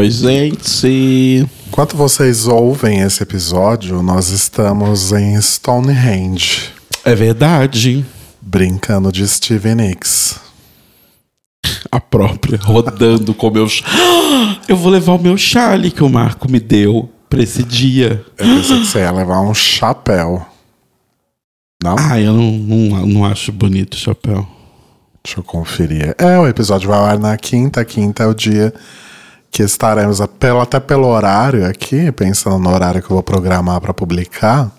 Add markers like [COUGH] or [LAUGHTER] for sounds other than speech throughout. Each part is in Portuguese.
Oi, gente. Enquanto vocês ouvem esse episódio, nós estamos em Stonehenge, É verdade. brincando de Steven Nicks. A própria, rodando com o meu. Eu vou levar o meu chale que o Marco me deu pra esse dia. Eu pensei que você ia levar um chapéu. Não? Ah, eu não, não, não acho bonito o chapéu. Deixa eu conferir. É, o episódio vai ao ar na quinta. Quinta é o dia que estaremos, pelo, até pelo horário aqui, pensando no horário que eu vou programar para publicar.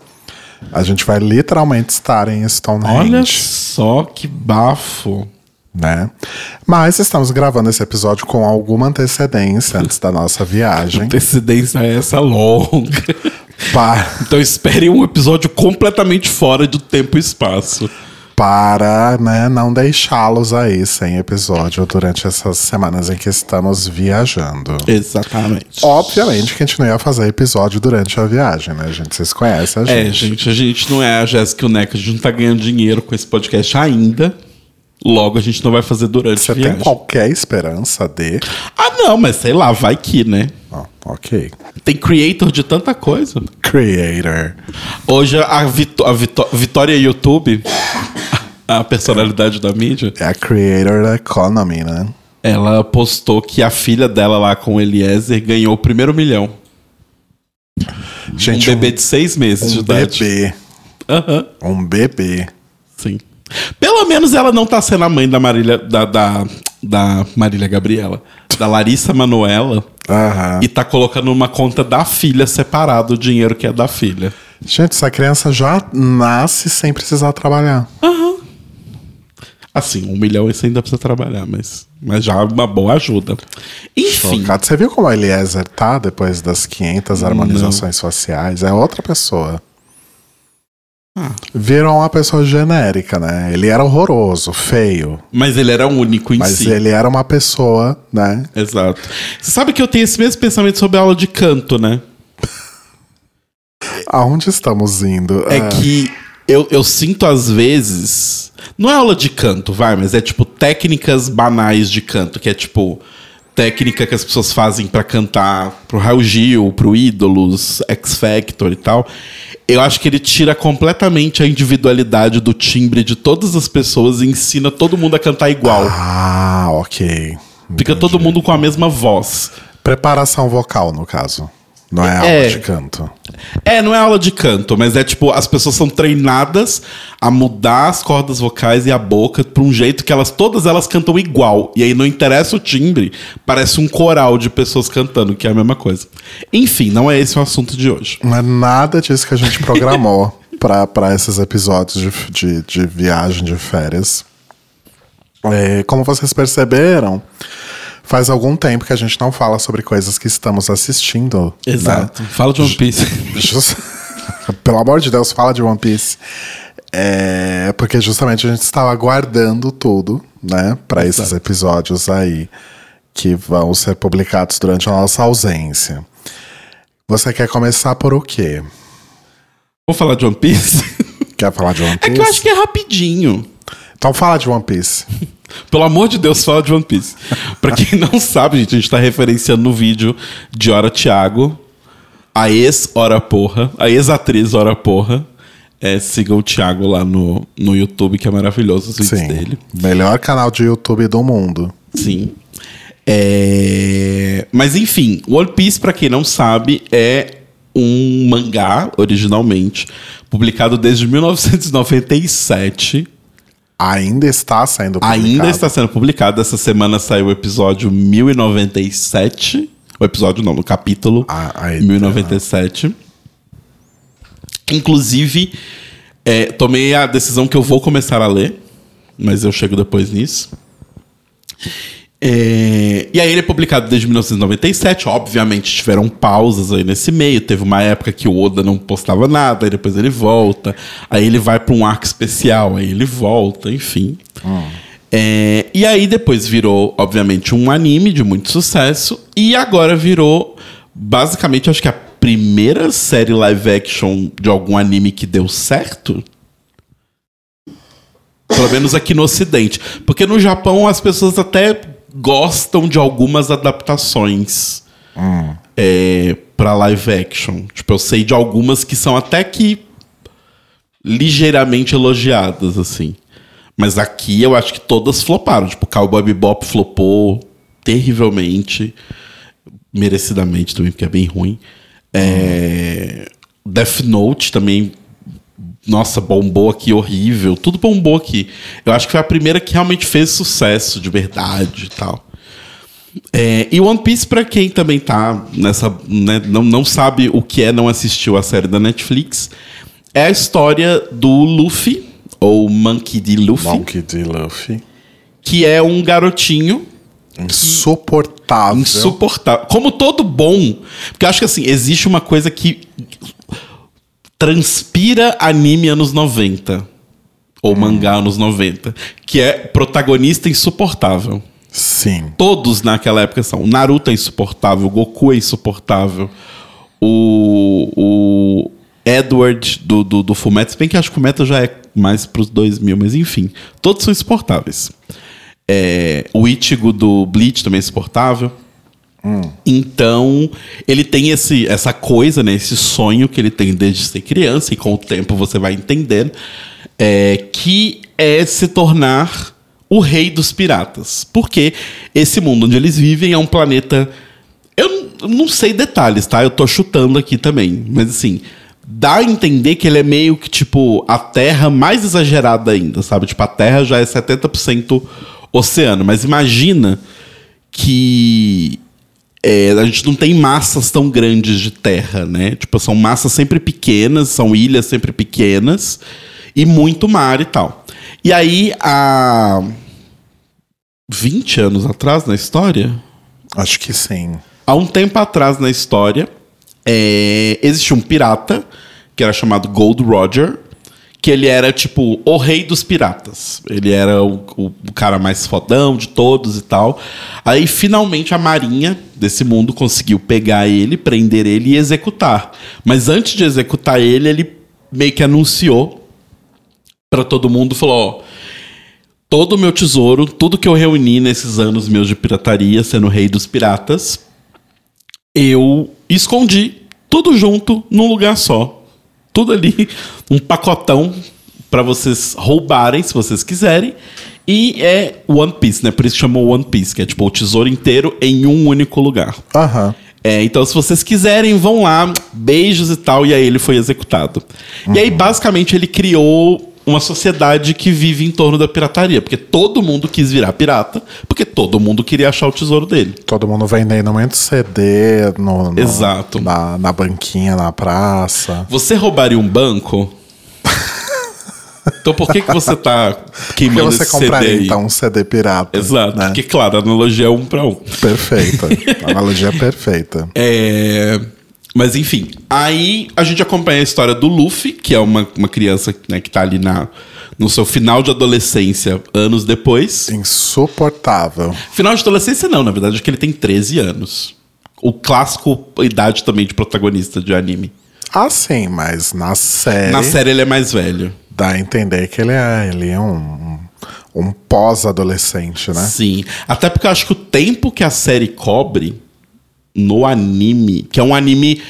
A gente vai literalmente estar em Stonehenge. Olha só que bafo. né? Mas estamos gravando esse episódio com alguma antecedência antes da nossa viagem. Antecedência é essa longa. Então espere um episódio completamente fora do tempo e espaço. Para né, não deixá-los aí sem episódio durante essas semanas em que estamos viajando. Exatamente. Obviamente que a gente não ia fazer episódio durante a viagem, né, gente? Vocês conhecem a gente. É, gente, a gente não é a Jéssica e o Neca, a gente não tá ganhando dinheiro com esse podcast ainda. Logo, a gente não vai fazer durante Você a tem viagem. qualquer esperança de. Ah, não, mas sei lá, vai que, né? Ó, ok. Tem creator de tanta coisa. Creator. Hoje, a, a Vitória YouTube, a personalidade da mídia, É a creator da economy, né? ela postou que a filha dela lá com o Eliezer ganhou o primeiro milhão. Gente, um bebê de seis meses de um idade. bebê. Aham, Um bebê. sim. Pelo menos ela não tá sendo a mãe da Marília, da, da, da Marília Gabriela, da Larissa Manoela, Aham. e tá colocando numa conta da filha separado o dinheiro que é da filha. Gente, essa criança já nasce sem precisar trabalhar. Assim, um milhão isso ainda precisa trabalhar, mas, mas já é uma boa ajuda. Enfim, Chocado. Você viu como a Eliezer tá depois das 500 harmonizações faciais? É outra pessoa. Ah. Virou uma pessoa genérica, né? Ele era horroroso, feio. mas ele era único em Mas si. ele era uma pessoa, né? Exato. Você sabe que eu tenho esse mesmo pensamento sobre a aula de canto, né? [LAUGHS] Aonde estamos indo? É Ah, que eu, eu sinto às vezes. Não é aula de canto, vai, mas é tipo técnicas banais de canto, que é tipo técnica que as pessoas fazem pra cantar pro Raul Gil, pro Ídolos, X Factor e tal. Eu acho que ele tira completamente a individualidade do timbre de todas as pessoas e ensina todo mundo a cantar igual. Ah, ok. Fica todo mundo com a mesma voz. Preparação vocal, no caso. Não é aula É. de canto. É, não é aula de canto, mas é tipo, as pessoas são treinadas a mudar as cordas vocais e a boca pra um jeito que elas, todas elas cantam igual. E aí não interessa o timbre, parece um coral de pessoas cantando, que é a mesma coisa. Enfim, não é esse o assunto de hoje. Não é nada disso que a gente programou [LAUGHS] pra, pra esses episódios de, de, de viagem de férias. É, como vocês perceberam, faz algum tempo que a gente não fala sobre coisas que estamos assistindo. né? Fala de One Piece. [LAUGHS] [LAUGHS] Pelo amor de Deus, fala de One Piece. É, porque justamente a gente estava aguardando tudo, né? Para esses episódios aí que vão ser publicados durante a nossa ausência. Você quer começar por o quê? Vamos falar de One Piece? Quer falar de One [LAUGHS] É Piece? que eu acho que é rapidinho. Então fala de One Piece. Pelo amor de Deus, fala de One Piece. pra quem não sabe, gente, a gente tá referenciando no vídeo de Hora Thiago, a ex-Hora Porra, a ex-atriz Hora Porra. É, sigam o Thiago lá no, no YouTube, que é maravilhoso os vídeos Sim. dele. Melhor canal de YouTube do mundo. Sim. É, Mas enfim, One Piece, pra quem não sabe, é um mangá, originalmente, publicado desde 1997. Ainda está sendo publicado. Ainda está sendo publicado. Essa semana saiu o episódio 1097. O episódio não, no capítulo Ah, aí, 1097. Inclusive, é, tomei a decisão que eu vou começar a ler, mas eu chego depois nisso. É, e aí ele é publicado desde 1997. Obviamente tiveram pausas aí nesse meio. Teve uma época que o Oda não postava nada, aí depois ele volta. Aí ele vai para um arco especial, aí ele volta, enfim. É, e aí depois virou, obviamente, um anime de muito sucesso. E agora virou, basicamente, acho que a primeira série live action de algum anime que deu certo. Pelo menos aqui no Ocidente. Porque no Japão as pessoas até gostam de algumas adaptações É, pra live action. Tipo, eu sei de algumas que são até que ligeiramente elogiadas, assim. Mas aqui eu acho que todas floparam. Tipo, Cowboy Bebop flopou terrivelmente. Merecidamente também, porque é bem ruim. É, Death Note também. Nossa, bombou aqui horrível. Tudo bombou aqui. Eu acho que foi a primeira que realmente fez sucesso de verdade e tal. É, e One Piece, pra quem também tá nessa. né, não, não sabe o que é, não assistiu a série da Netflix, é a história do Luffy, ou Monkey D. Luffy, Monkey D. Luffy. que é um garotinho Insuportável. insuportável. Como todo bom. Porque eu acho que assim, existe uma coisa que transpira anime anos 90. Ou mangá anos 90. Que é protagonista insuportável. Sim. Todos naquela época são. Naruto é insuportável, Goku é insuportável. O, o Edward do, do, do Fullmetal, se bem que acho que o Fullmetal já é mais pros 2000, mas enfim. Todos são insuportáveis. É, o Ichigo do Bleach também é insuportável. Então, ele tem esse, essa coisa, né, esse sonho que ele tem desde ser criança, e com o tempo você vai entendendo, é, que é se tornar o rei dos piratas. Porque esse mundo onde eles vivem é um planeta. Eu não sei detalhes, tá? Eu tô chutando aqui também. Mas assim, dá a entender que ele é meio que, tipo, a Terra mais exagerada ainda, sabe? Tipo, a Terra já é 70% oceano. Mas imagina que é, a gente não tem massas tão grandes de terra, né? Tipo, são massas sempre pequenas, são ilhas sempre pequenas e muito mar e tal. E aí, há 20 anos atrás na história, Acho que sim. há um tempo atrás na história, é, existia um pirata que era chamado Gold Roger, que ele era tipo o rei dos piratas. Ele era o, o- o cara mais fodão de todos e tal. Aí finalmente a marinha desse mundo conseguiu pegar ele, prender ele e executar. Mas antes de executar ele, ele meio que anunciou pra todo mundo, falou, ó, todo o meu tesouro, tudo que eu reuni nesses anos meus de pirataria, sendo rei dos piratas, eu escondi tudo junto num lugar só. Tudo ali, um pacotão pra vocês roubarem, se vocês quiserem. E é One Piece, né? Por isso que chamou One Piece, que é tipo o tesouro inteiro em um único lugar. Aham. É, então, se vocês quiserem, vão lá, beijos e tal, e aí ele foi executado. E aí, basicamente, ele criou uma sociedade que vive em torno da pirataria, porque todo mundo quis virar pirata, porque todo mundo queria achar o tesouro dele. Todo mundo vendendo muito CD no, no- Exato. Na, na banquinha, na praça. Você roubaria um banco? então, por que, que você tá queimando você esse CD compraria, aí? então, um CD pirata? Exato, né? porque, claro, a analogia é um para um. Perfeita. [LAUGHS] A analogia é perfeita. É, Mas enfim, aí a gente acompanha a história do Luffy, que é uma, uma criança né, que tá ali na, no seu final de adolescência, anos depois. Insuportável. Final de adolescência não, na verdade, é que ele tem 13 anos. O clássico idade também de protagonista de anime. Ah, sim, mas na série, Na série ele é mais velho. dá a entender que ele é, ele é um, um pós-adolescente, né? Sim. Até porque eu acho que o tempo que a série cobre no anime, que é um anime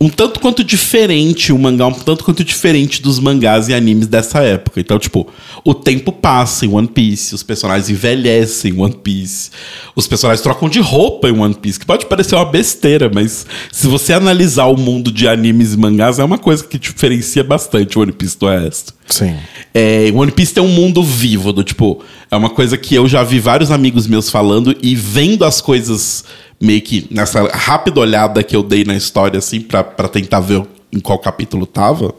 um tanto quanto diferente, um mangá um tanto quanto diferente dos mangás e animes dessa época. Então, tipo, o tempo passa em One Piece, os personagens envelhecem em One Piece, os personagens trocam de roupa em One Piece, que pode parecer uma besteira, mas se você analisar o mundo de animes e mangás, é uma coisa que diferencia bastante o One Piece do resto. Sim. É, One Piece tem um mundo vivo, do tipo, é uma coisa que eu já vi vários amigos meus falando e vendo as coisas meio que nessa rápida olhada que eu dei na história, assim, pra, pra tentar ver em qual capítulo tava.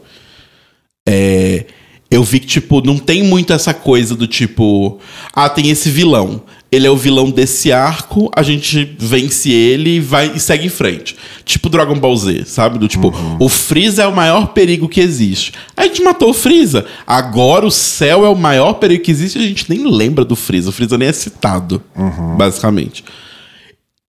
É, eu vi que, tipo, não tem muito essa coisa do tipo, ah, tem esse vilão. Ele é o vilão desse arco, a gente vence ele e vai e segue em frente. Tipo Dragon Ball Z, sabe? Do tipo, o Freeza é o maior perigo que existe. A gente matou o Freeza. Agora o céu é o maior perigo que existe e a gente nem lembra do Freeza. O Freeza nem é citado, basicamente.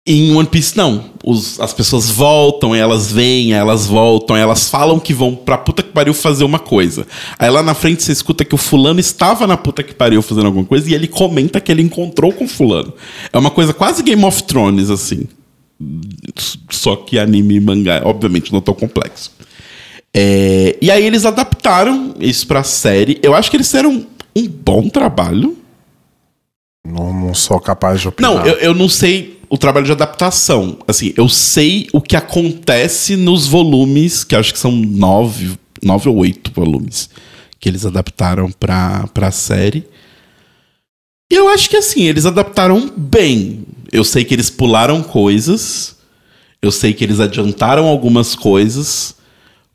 Em One Piece, não. Os- as pessoas voltam, elas vêm, elas voltam, elas falam que vão pra puta que pariu fazer uma coisa. Aí lá na frente você escuta que o fulano estava na puta que pariu fazendo alguma coisa e ele comenta que ele encontrou com o fulano. É uma coisa quase Game of Thrones, assim. Só que anime e mangá, obviamente, não tão complexo. É, e aí eles adaptaram isso pra série. Eu acho que eles fizeram um bom trabalho. Não, não sou capaz de opinar. Não, eu, eu não sei o trabalho de adaptação. Assim, eu sei o que acontece nos volumes, que acho que são nove, nove ou oito volumes que eles adaptaram pra, pra série. E eu acho que assim, eles adaptaram bem. Eu sei que eles pularam coisas. Eu sei que eles adiantaram algumas coisas.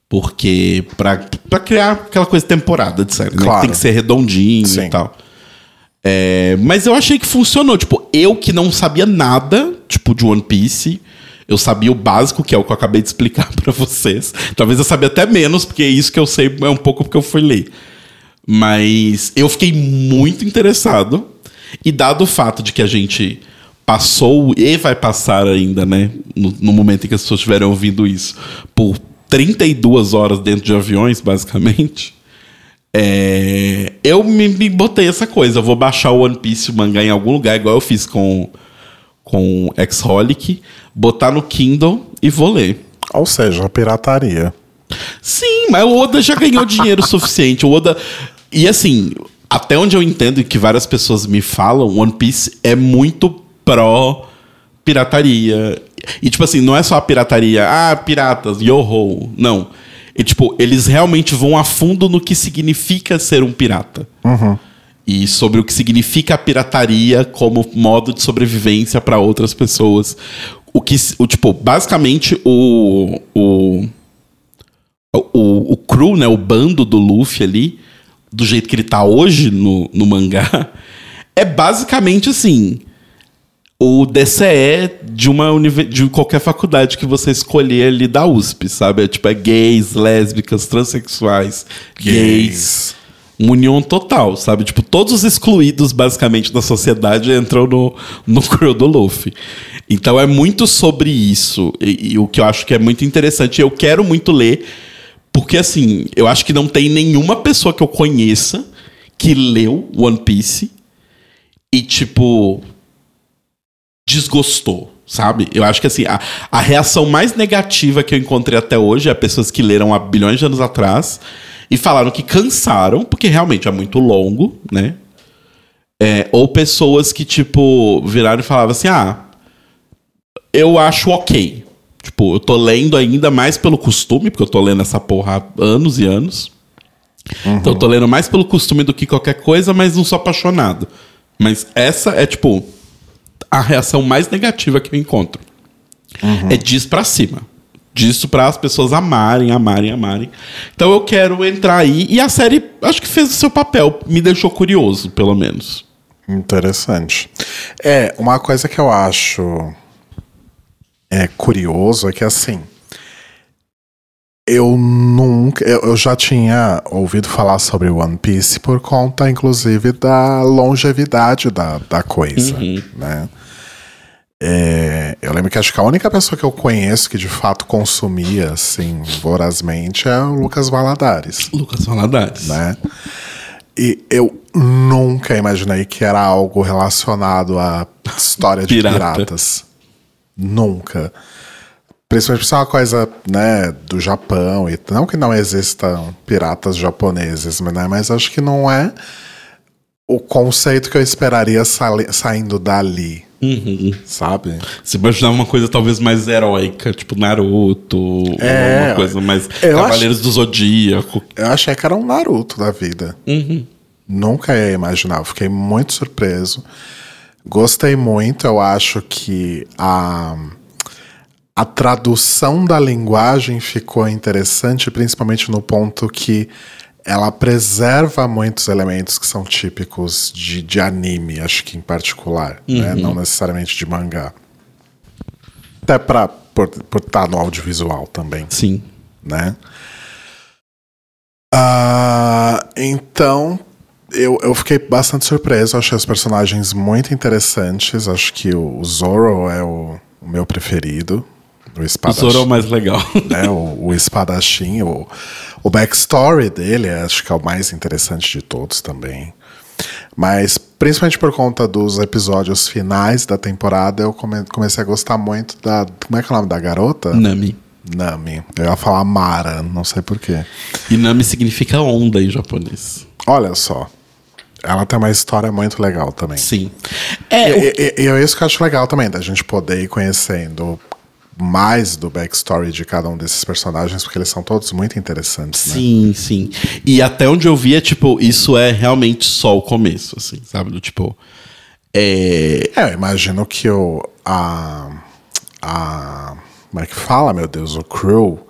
Porque. Pra, pra criar aquela coisa temporada de série, né? Claro. Que tem que ser redondinho Sim. e tal. É, mas eu achei que funcionou. Tipo, eu que não sabia nada, tipo, de One Piece. Eu sabia o básico, que é o que eu acabei de explicar [LAUGHS] pra vocês. Talvez eu sabia até menos, porque isso que eu sei é um pouco porque eu fui ler. Mas eu fiquei muito interessado. E dado o fato de que a gente passou e vai passar ainda, né? No, no momento em que as pessoas estiverem ouvindo isso, por 32 horas dentro de aviões, basicamente. É, eu me, me botei essa coisa. Eu vou baixar o One Piece, o mangá, em algum lugar, igual eu fiz com, com X-Holic, botar no Kindle e vou ler. Ou seja, pirataria. Sim, mas o Oda já ganhou [LAUGHS] dinheiro suficiente. O Oda. E assim, até onde eu entendo e que várias pessoas me falam, One Piece é muito pró pirataria. E tipo assim, não é só a pirataria, ah, piratas, yo-ho. Não. E tipo, eles realmente vão a fundo no que significa ser um pirata. E sobre o que significa a pirataria como modo de sobrevivência para outras pessoas. O que, o, tipo, basicamente o, o, o, o crew, né, o bando do Luffy ali, do jeito que ele tá hoje no, no mangá, [LAUGHS] é basicamente assim. O DCE de uma de qualquer faculdade que você escolher ali da USP, sabe? É tipo, é gays, lésbicas, transexuais, gays. Uma união total, sabe? Tipo, todos os excluídos, basicamente, da sociedade entram no, no crew do Luffy. Então é muito sobre isso. E, e o que eu acho que é muito interessante. Eu quero muito ler, porque assim, eu acho que não tem nenhuma pessoa que eu conheça que leu One Piece e, tipo, desgostou, sabe? Eu acho que assim, a, a reação mais negativa que eu encontrei até hoje é pessoas que leram há bilhões de anos atrás e falaram que cansaram, porque realmente é muito longo, né? É, ou pessoas que, tipo, viraram e falavam assim: ah, eu acho ok. Tipo, eu tô lendo ainda mais pelo costume, porque eu tô lendo essa porra há anos e anos. Então eu tô lendo mais pelo costume do que qualquer coisa, mas não sou apaixonado. Mas essa é, tipo, a reação mais negativa que eu encontro. É disso pra cima. Disso pra as pessoas amarem, amarem, amarem. Então eu quero entrar aí. E a série, acho que fez o seu papel. Me deixou curioso, pelo menos. Interessante. É, uma coisa que eu acho é curioso é que assim. Eu nunca. Eu, eu já tinha ouvido falar sobre One Piece por conta, inclusive, da longevidade da, da coisa. Né? É, eu lembro que acho que a única pessoa que eu conheço que de fato consumia assim vorazmente é o Lucas Valadares Lucas Valadares. né? E eu nunca imaginei que era algo relacionado à história de Pirata. piratas. Nunca. Principalmente por ser uma coisa, né, do Japão. E não que não existam piratas japoneses, né, mas acho que não é o conceito que eu esperaria sali- saindo dali, Uhum. sabe? Você imaginava uma coisa talvez mais heróica, tipo Naruto, É, uma coisa mais Cavaleiros do Zodíaco. Eu achei que era um Naruto da vida. Nunca ia imaginar. Fiquei muito surpreso. Gostei muito. Eu acho que a, a tradução da linguagem ficou interessante, principalmente no ponto que ela preserva muitos elementos que são típicos de, de anime, acho que em particular, né? não necessariamente de mangá. Até pra, por estar no audiovisual também Sim. né? Ah, então, eu, eu fiquei bastante surpreso. Achei os personagens muito interessantes. Acho que o Zoro é o, o meu preferido. O O. Zoro é o mais legal. [LAUGHS] né? o, o espadachim. O, o backstory dele acho que é o mais interessante de todos também. Mas Principalmente por conta dos episódios finais da temporada, eu come- comecei a gostar muito da. Como é que é o nome da garota? Nami. Nami. Eu ia falar Mara, não sei porquê. E Nami significa onda em japonês. Olha só. Ela tem uma história muito legal também. Sim. É, o- E, e- e é isso que eu acho legal também, da gente poder ir conhecendo mais do backstory de cada um desses personagens, porque eles são todos muito interessantes, né? Sim, sim. E até onde eu vi é, tipo, isso é realmente só o começo, assim, sabe? Do tipo. É. É, eu imagino que o. A. A. Como é que fala, meu Deus? O crew.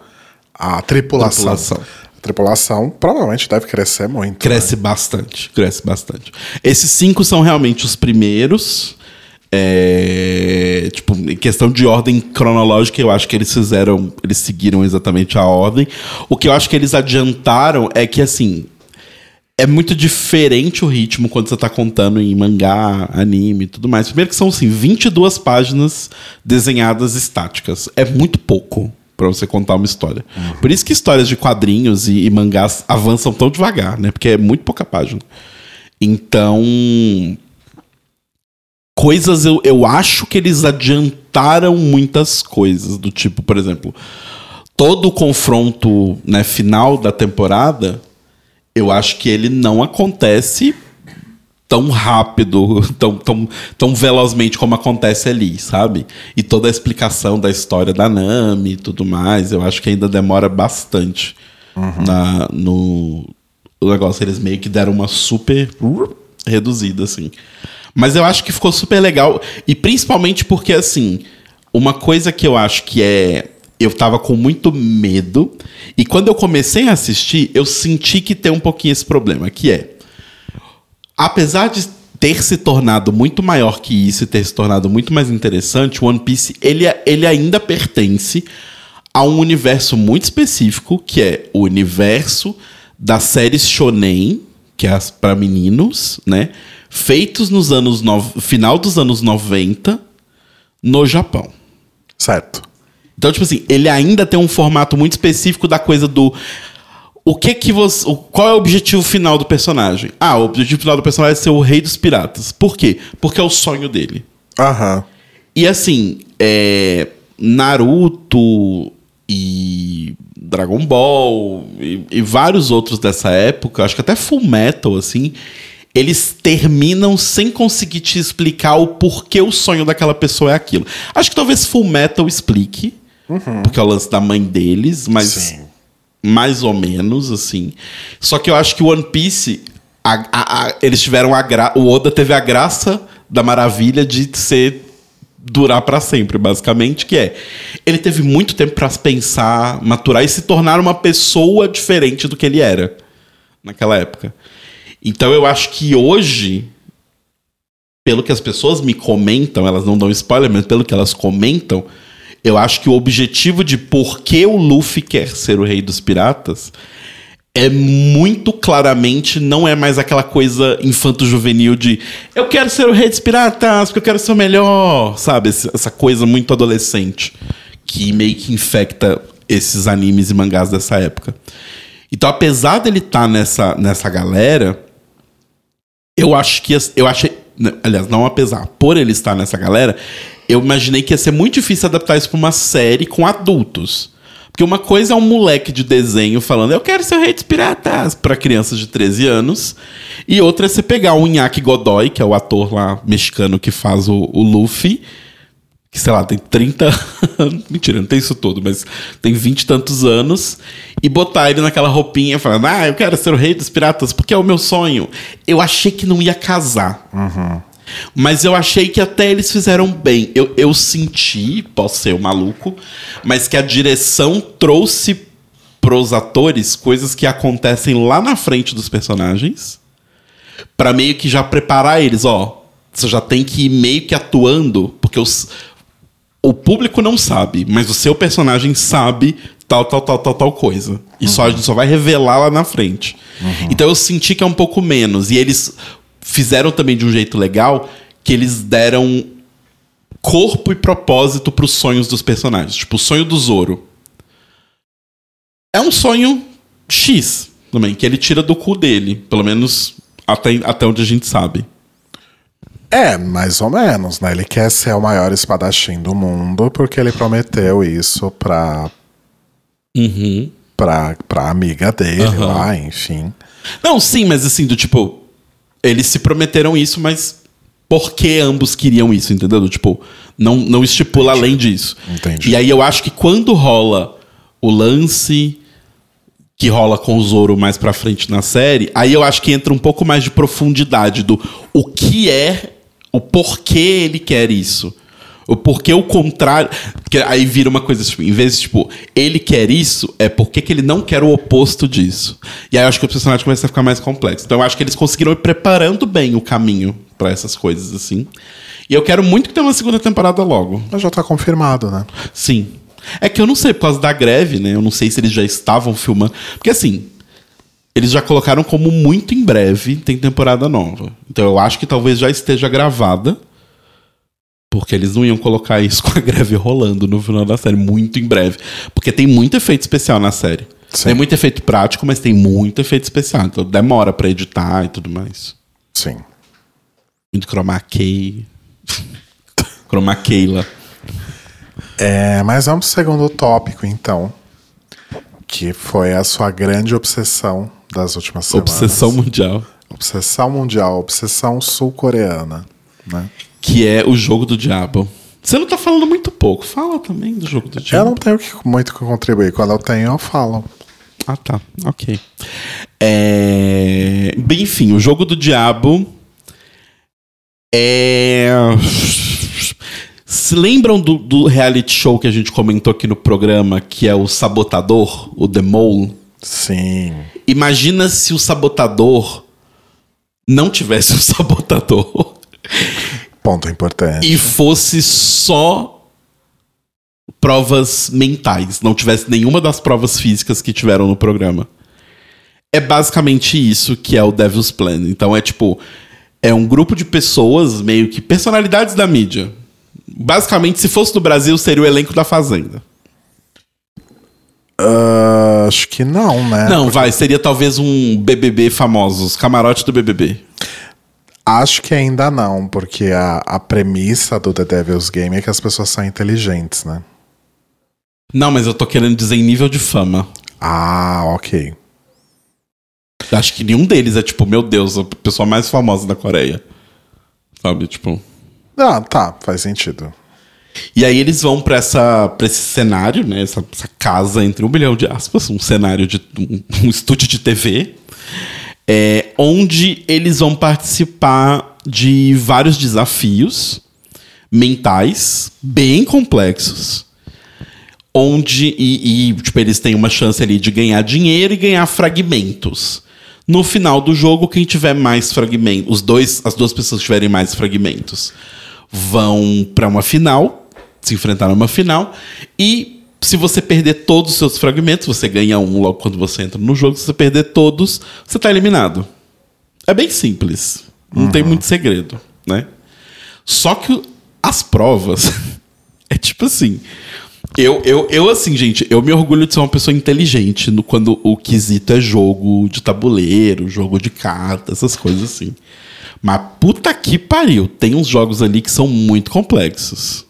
A tripulação. Tripulação. A tripulação provavelmente deve crescer muito. Cresce bastante, cresce bastante. Esses cinco são realmente os primeiros. É, tipo, em questão de ordem cronológica, eu acho que eles fizeram, eles seguiram exatamente a ordem. O que eu acho que eles adiantaram é que, assim, é muito diferente o ritmo quando você tá contando em mangá, anime e tudo mais. Primeiro que são, assim, 22 páginas desenhadas estáticas. É muito pouco pra você contar uma história. Por isso que histórias de quadrinhos e, e mangás avançam tão devagar, né? Porque é muito pouca página. Então... Coisas, eu, eu acho que eles adiantaram muitas coisas. Do tipo, por exemplo... Todo o confronto né, final da temporada eu acho que ele não acontece tão rápido, [LAUGHS] tão, tão, tão velozmente como acontece ali, sabe? E toda a explicação da história da Nami e tudo mais, eu acho que ainda demora bastante na, no o negócio. Eles meio que deram uma super reduzida, assim. Mas eu acho que ficou super legal. E principalmente porque, assim, uma coisa que eu acho que é. Eu tava com muito medo. E quando eu comecei a assistir, eu senti que tem um pouquinho esse problema, que é. Apesar de ter se tornado muito maior que isso e ter se tornado muito mais interessante, One Piece ele, ele ainda pertence a um universo muito específico, que é o universo das séries shonen, que é as para meninos, né? Feitos nos anos no... final dos anos 90 no Japão. Certo. Então, tipo assim, ele ainda tem um formato muito específico da coisa do. O que que você. o- Qual é o objetivo final do personagem? Ah, o objetivo final do personagem é ser o rei dos piratas. Por quê? Porque é o sonho dele. Aham. E assim, é, Naruto e Dragon Ball e, e vários outros dessa época, acho que até Full Metal, assim, eles terminam sem conseguir te explicar o porquê o sonho daquela pessoa é aquilo. Acho que talvez Full Metal explique, porque é o lance da mãe deles, mas Sim. mais ou menos, assim. Só que eu acho que o One Piece, a- a- a- eles tiveram a gra o Oda teve a graça da maravilha de ser durar pra sempre, basicamente, que é ele teve muito tempo pra pensar, maturar e se tornar uma pessoa diferente do que ele era naquela época. Então eu acho que hoje pelo que as pessoas me comentam, elas não dão spoiler, mas pelo que elas comentam, eu acho que o objetivo de por que o Luffy quer ser o rei dos piratas é muito claramente não é mais aquela coisa infanto-juvenil de eu quero ser o rei dos piratas, porque eu quero ser o melhor, sabe? Essa coisa muito adolescente que meio que infecta esses animes e mangás dessa época. Então, apesar dele estar nessa, nessa galera, eu acho que. Eu achei. né, Aliás, não apesar. Por ele estar nessa galera, eu imaginei que ia ser muito difícil adaptar isso pra uma série com adultos. Porque uma coisa é um moleque de desenho falando, eu quero ser o rei dos piratas, pra crianças de 13 anos. E outra é você pegar o Inaki Godoy, que é o ator lá mexicano que faz o, o Luffy, que sei lá, tem 30. [LAUGHS] Mentira, não tem isso tudo, mas tem 20 e tantos anos, e botar ele naquela roupinha falando, ah, eu quero ser o rei dos piratas porque é o meu sonho. Eu achei que não ia casar. Mas eu achei que até eles fizeram bem. Eu, eu senti, posso ser o maluco, mas que a direção trouxe pros atores coisas que acontecem lá na frente dos personagens Pra meio que já preparar eles, ó. Você já tem que ir meio que atuando, porque os, o público não sabe, mas o seu personagem sabe tal, tal, tal, tal, tal coisa. E só a gente só vai revelar lá na frente. Então eu senti que é um pouco menos. E eles fizeram também de um jeito legal que eles deram corpo e propósito pros sonhos dos personagens. Tipo, o sonho do Zoro. É um sonho X também, que ele tira do cu dele. Pelo menos até, até onde a gente sabe. É, mais ou menos, né? Ele quer ser o maior espadachim do mundo porque ele prometeu isso pra, Uhum. pra, pra amiga dele Aham. lá, enfim. Não, sim, mas assim, do tipo, eles se prometeram isso, mas por que ambos queriam isso, entendeu? Do tipo, não, não estipula além disso. Entendi. E aí eu acho que quando rola o lance que rola com o Zoro mais pra frente na série, aí eu acho que entra um pouco mais de profundidade do o que é, o porquê ele quer isso. O porquê o contrário. Porque aí vira uma coisa, tipo, em vez de, tipo, ele quer isso, é porque que ele não quer o oposto disso. E aí eu acho que o personagem começa a ficar mais complexo. Então eu acho que eles conseguiram ir preparando bem o caminho pra essas coisas, assim. E eu quero muito que tenha uma segunda temporada logo. Mas já tá confirmado, né? Sim. É que eu não sei, por causa da greve, né? Eu não sei se eles já estavam filmando. Porque assim, eles já colocaram como muito em breve tem temporada nova. Então eu acho que talvez já esteja gravada. Porque eles não iam colocar isso [LAUGHS] com a greve rolando no final da série, muito em breve. Porque tem muito efeito especial na série. Sim. Tem muito efeito prático, mas tem muito efeito especial. Então demora pra editar e tudo mais. Sim. Muito chroma key. [LAUGHS] chroma. É, mas vamos pro segundo tópico, então. Que foi a sua grande obsessão das últimas semanas. Obsessão mundial. Obsessão mundial, obsessão sul-coreana. Né? que é o jogo do diabo. Você não tá falando muito pouco. Fala também do jogo do Eu diabo. não tenho muito que contribuir. Quando eu tenho, eu falo. Ah, tá. Ok. É... Bem, enfim, o jogo do diabo é. Se lembram do, do reality show que a gente comentou aqui no programa, que é o Sabotador, o The Mole? Sim. Imagina se o sabotador não tivesse um [LAUGHS] sabotador. Ponto importante. e fosse só provas mentais, não tivesse nenhuma das provas físicas que tiveram no programa. É basicamente isso que é o Devil's Plan. Então é tipo, é um grupo de pessoas, meio que personalidades da mídia. Basicamente, se fosse no Brasil, seria o elenco da Fazenda. Ah, acho que não, né? Não, vai, seria talvez um BBB famosos, camarote do BBB. Acho que ainda não, porque a, a premissa do The Devil's Game é que as pessoas são inteligentes, né? Não, mas eu tô querendo dizer em nível de fama. Ah, ok. Acho que nenhum deles é tipo, meu Deus, a pessoa mais famosa da Coreia. Sabe, tipo. Ah, tá, faz sentido. E aí eles vão pra, essa, esse cenário, né? Essa, essa casa entre um bilhão de aspas, um cenário de um, [LAUGHS] um estúdio de TV, é, onde eles vão participar de vários desafios mentais bem complexos. Onde e, e, tipo, eles têm uma chance ali de ganhar dinheiro e ganhar fragmentos. No final do jogo, quem tiver mais fragmentos, os dois, as duas pessoas tiverem mais fragmentos, vão pra uma final, se enfrentar numa final, e se você perder todos os seus fragmentos, você ganha um logo quando você entra no jogo, se você perder todos, você tá eliminado. É bem simples. Não tem muito segredo, né? Só que as provas [LAUGHS] é tipo assim. Eu, eu, eu, assim, gente, eu me orgulho de ser uma pessoa inteligente no, quando o quesito é jogo de tabuleiro, jogo de cartas, essas coisas assim. Mas puta que pariu, tem uns jogos ali que são muito complexos.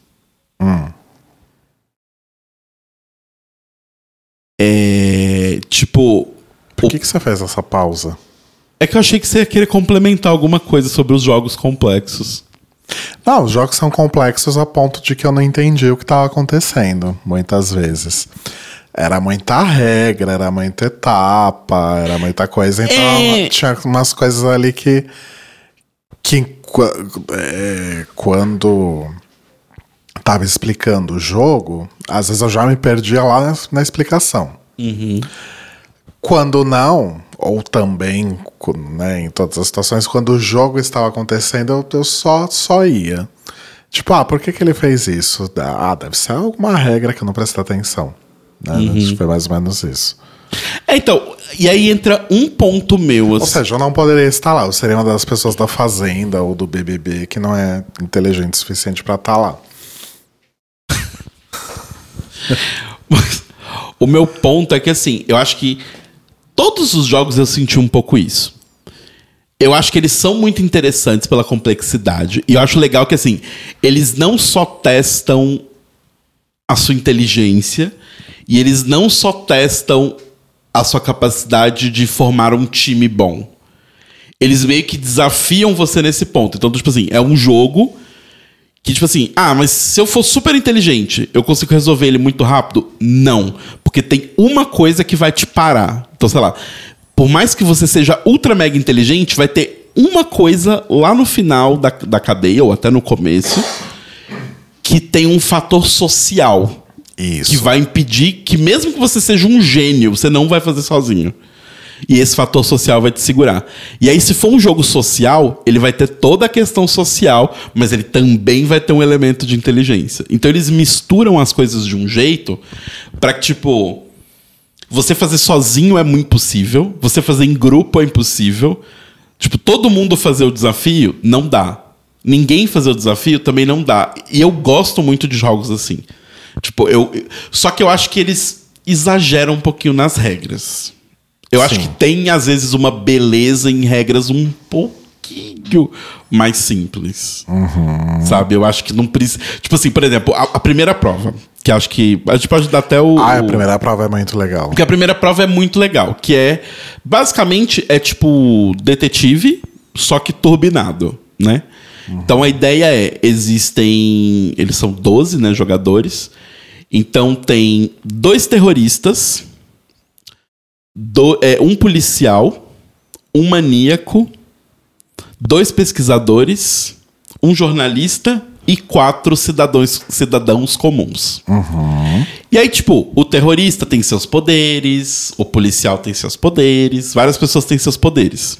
É. Tipo. Por que, que você fez essa pausa? É que eu achei que você ia querer complementar alguma coisa sobre os jogos complexos. Não, os jogos são complexos a ponto de que eu não entendi o que estava acontecendo, muitas vezes. Era muita regra, era muita etapa, era muita coisa. Então É. tinha umas coisas ali que. Que é, quando tava explicando o jogo, às vezes eu já me perdia lá na, na explicação. Quando não, ou também né, em todas as situações, quando o jogo estava acontecendo, eu, eu só, só ia. Tipo, ah, por que, que ele fez isso? Ah, deve ser alguma regra que eu não prestei atenção. Né? Que foi mais ou menos isso. É, então, e aí entra um ponto meu, Ou assim. seja, eu não poderia estar lá. Eu seria uma das pessoas da Fazenda ou do BBB que não é inteligente o suficiente para estar lá. Mas [LAUGHS] o meu ponto é que, assim, eu acho que todos os jogos eu senti um pouco isso. eu acho que eles são muito interessantes pela complexidade. E eu acho legal que, assim, eles não só testam a sua inteligência, e eles não só testam a sua capacidade de formar um time bom. Eles meio que desafiam você nesse ponto. Então, tipo assim, é um jogo que, tipo assim, ah, mas se eu for super inteligente, eu consigo resolver ele muito rápido? Não. Porque tem uma coisa que vai te parar. Então, sei lá, por mais que você seja ultra mega inteligente, vai ter uma coisa lá no final da, da cadeia, ou até no começo, que tem um fator social. Isso. Que vai impedir que, mesmo que você seja um gênio, você não vai fazer sozinho. E esse fator social vai te segurar. E aí, se for um jogo social, ele vai ter toda a questão social, mas ele também vai ter um elemento de inteligência. Então, eles misturam as coisas de um jeito para que, tipo, você fazer sozinho é muito impossível, você fazer em grupo é impossível. Tipo, todo mundo fazer o desafio não dá. Ninguém fazer o desafio também não dá. E eu gosto muito de jogos assim. Tipo, eu. Só que eu acho que eles exageram um pouquinho nas regras. Eu acho Sim. que tem, às vezes, uma beleza em regras um pouquinho mais simples. Sabe? Eu acho que não precisa. Tipo assim, por exemplo, a, a primeira prova, que acho que. A gente pode dar até o. Ah, a o- primeira prova é muito legal. porque a primeira prova é muito legal, que é basicamente é tipo detetive, só que turbinado, né? Então a ideia é, existem, eles são 12, né, jogadores. Então tem dois terroristas, do- é, um policial, um maníaco, dois pesquisadores, um jornalista e quatro cidadãos, cidadãos comuns. E aí, tipo, o terrorista tem seus poderes, o policial tem seus poderes, várias pessoas têm seus poderes.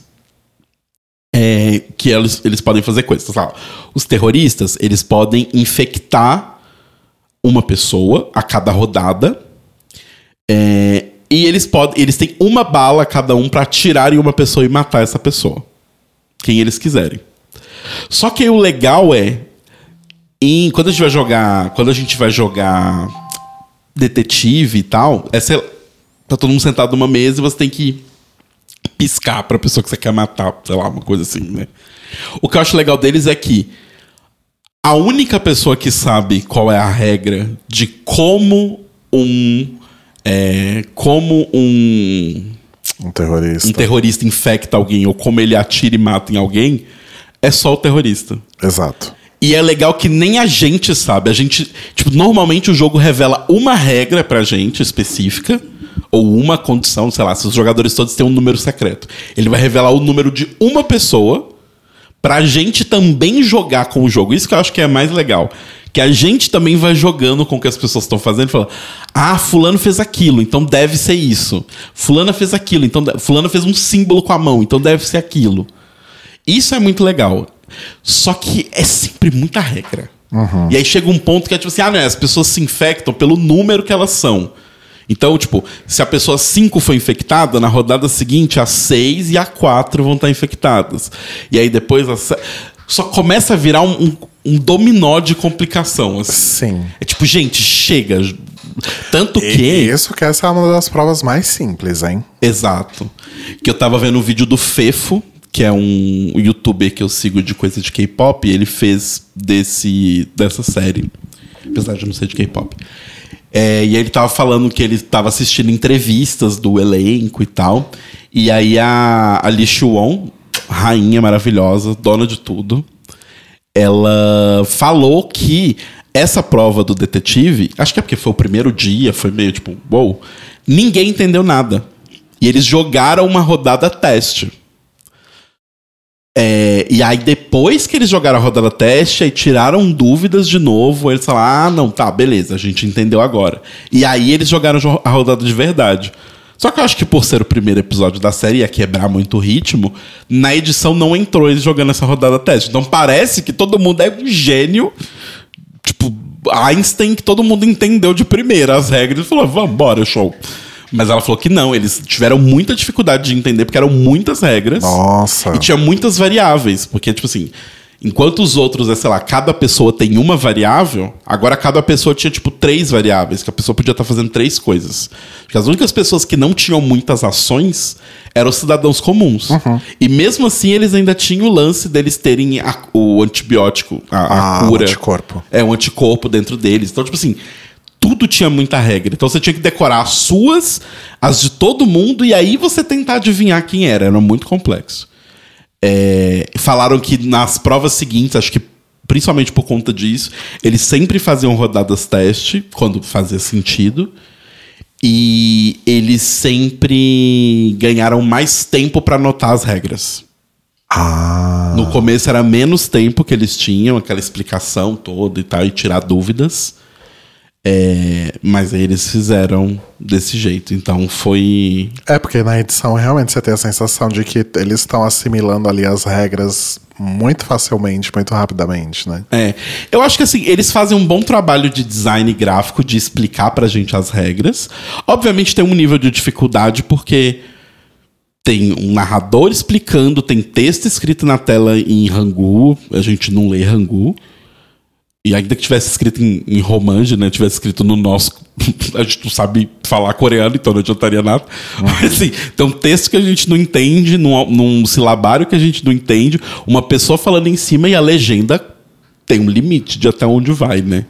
É, que eles, eles podem fazer coisas. Lá, Os terroristas, eles podem infectar uma pessoa a cada rodada. É, e eles podem. Eles têm uma bala cada um pra atirar em uma pessoa e matar essa pessoa. Quem eles quiserem. Só que aí o legal é. Em, quando a gente vai jogar. Quando a gente vai jogar detetive e tal, é sei tá todo mundo sentado numa mesa e você tem que piscar pra pessoa que você quer matar, sei lá, uma coisa assim, né? O que eu acho legal deles é que a única pessoa que sabe qual é a regra de como um. é, como um, Um terrorista. um terrorista infecta alguém ou como ele atira e mata em alguém é só o terrorista. Exato. E é legal que nem a gente sabe. A gente. Tipo, normalmente o jogo revela uma regra pra gente específica. Ou uma condição, sei lá, se os jogadores todos têm um número secreto. Ele vai revelar o número de uma pessoa pra gente também jogar com o jogo. Isso que eu acho que é mais legal. Que a gente também vai jogando com o que as pessoas estão fazendo e falando: Ah, fulano fez aquilo, então deve ser isso. Fulana fez aquilo, então. de- Fulano fez um símbolo com a mão, então deve ser aquilo. Isso é muito legal. Só que é sempre muita regra. E aí chega um ponto que é tipo assim: ah, não, as pessoas se infectam pelo número que elas são. Então, tipo, se a pessoa 5 foi infectada, na rodada seguinte a 6 e a 4 vão estar infectadas. E aí depois a só começa a virar um, um- um dominó de complicação. assim. Sim. É tipo, gente, chega. Tanto E que. isso que essa é uma das provas mais simples, hein? Exato. Que eu tava vendo um vídeo do Fefo, que é um youtuber que eu sigo de coisa de K-pop, e ele fez desse, dessa série. Apesar de eu não ser de K-pop. É, e ele tava falando que ele tava assistindo entrevistas do elenco e tal. E aí a, a Lee Won, rainha maravilhosa, dona de tudo, ela falou que essa prova do detetive, acho que é porque foi o primeiro dia, foi meio tipo, uou, ninguém entendeu nada. E eles jogaram uma rodada teste. É, e aí, depois que eles jogaram a rodada teste, aí tiraram dúvidas de novo, eles falaram: ah, não, tá, beleza, a gente entendeu agora. E aí eles jogaram jo- a rodada de verdade. Só que eu acho que por ser o primeiro episódio da série ia quebrar muito o ritmo, na edição não entrou eles jogando essa rodada teste. Então parece que todo mundo é um gênio, tipo, Einstein, que todo mundo entendeu de primeira as regras e falou: vamos, bora, show. Mas ela falou que não, eles tiveram muita dificuldade de entender, porque eram muitas regras. Nossa. E tinha muitas variáveis, porque, tipo assim, Enquanto os outros é, sei lá, cada pessoa tem uma variável, agora cada pessoa tinha, tipo, três variáveis, que a pessoa podia estar fazendo três coisas. Porque as únicas pessoas que não tinham muitas ações eram os cidadãos comuns. Uhum. E mesmo assim, eles ainda tinham o lance deles terem a- o antibiótico, a, a Ah, o cura. anticorpo. É, um anticorpo dentro deles. Então, tipo assim, tudo tinha muita regra. Então você tinha que decorar as suas, as de todo mundo, e aí você tentar adivinhar quem era. Era muito complexo. É, falaram que nas provas seguintes, acho que principalmente por conta disso, eles sempre faziam rodadas teste, quando fazia sentido. E eles sempre ganharam mais tempo para anotar as regras. Ah. No começo era menos tempo que eles tinham, aquela explicação toda e tal, e tirar dúvidas. É, mas aí eles fizeram desse jeito. Então foi. É, porque na edição realmente você tem a sensação de que eles estão assimilando ali as regras muito facilmente, muito rapidamente, né? É. Eu acho que assim, eles fazem um bom trabalho de design gráfico, de explicar pra gente as regras. Obviamente tem um nível de dificuldade, porque tem um narrador explicando, tem texto escrito na tela em Hangul, a gente não lê Hangul. E ainda que tivesse escrito em, em Romanji, né? Tivesse escrito no nosso. [LAUGHS] A gente não sabe falar coreano, então não adiantaria nada. Mas assim, tem um texto que a gente não entende, num, num silabário que a gente não entende, uma pessoa falando em cima e a legenda tem um limite de até onde vai, né?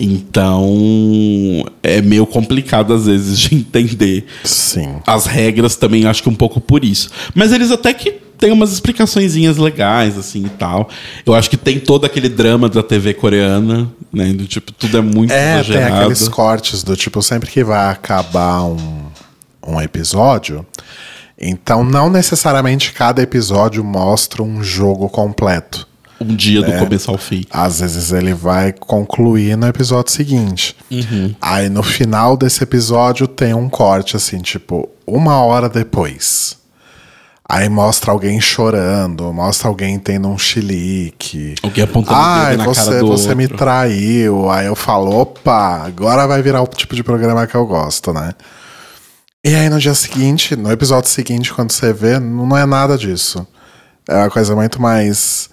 Então é meio complicado às vezes de [LAUGHS] entender Sim. as regras também, acho que um pouco por isso. Mas eles até que tem umas explicaçõezinhas legais, assim, e tal. Eu acho que tem todo aquele drama da TV coreana, né? Do tipo, tudo é muito É, tem exagerado. aqueles cortes do tipo, sempre que vai acabar um, um episódio, então não necessariamente cada episódio mostra um jogo completo. Um dia É. do começo ao fim. Às vezes ele vai concluir no episódio seguinte. Uhum. Aí no final desse episódio tem um corte assim, tipo, uma hora depois. Aí mostra alguém chorando, mostra alguém tendo um chilique. Alguém apontando o Ai, dedo na você, cara do você me outro. traiu. Aí eu falo, opa, agora vai virar o tipo de programa que eu gosto, né? E aí no dia seguinte, no episódio seguinte, quando você vê, não é nada disso. É uma coisa muito mais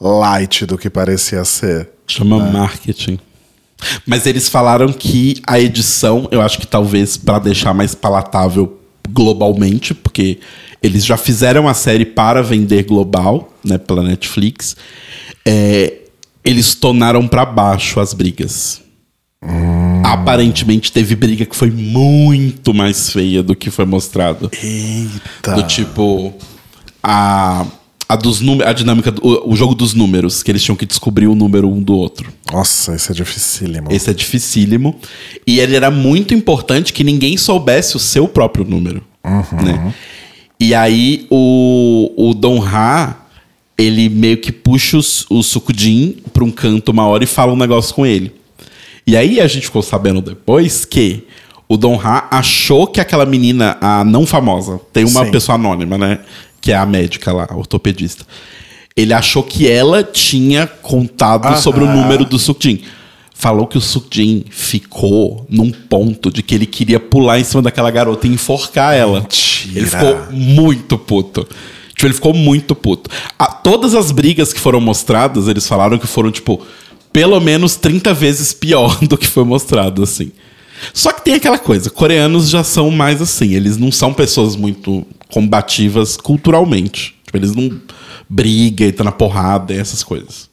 light do que parecia ser. Chama marketing. Mas eles falaram que a edição, eu acho que talvez para deixar mais palatável globalmente, porque eles já fizeram a série para vender global, né, pela Netflix, é, eles tonaram para baixo as brigas. Aparentemente teve briga que foi muito mais feia do que foi mostrado. Eita. Do tipo. A, a, dos a dinâmica, do, o, o jogo dos números, que eles tinham que descobrir o número um do outro. Nossa, isso é dificílimo. Esse é dificílimo. E ele era muito importante que ninguém soubesse o seu próprio número. Né? E aí o, o Don Ra, ele meio que puxa os- o Sukudin pra um canto uma hora e fala um negócio com ele. E aí a gente ficou sabendo depois que o Don Ra achou que aquela menina, a não famosa, tem uma Sim. pessoa anônima, né? Que é a médica lá, a ortopedista. Ele achou que ela tinha contado Aham. sobre o número do Sukjin. Falou que o Sukjin ficou num ponto de que ele queria pular em cima daquela garota e enforcar ela. Mentira. Ele ficou muito puto. Tipo, ele ficou muito puto. A- todas as brigas que foram mostradas, eles falaram que foram, tipo, pelo menos 30 vezes pior [LAUGHS] do que foi mostrado, assim. Só que tem aquela coisa, coreanos já são mais assim, eles não são pessoas muito combativas culturalmente. Tipo, eles não brigam e tá na porrada e essas coisas.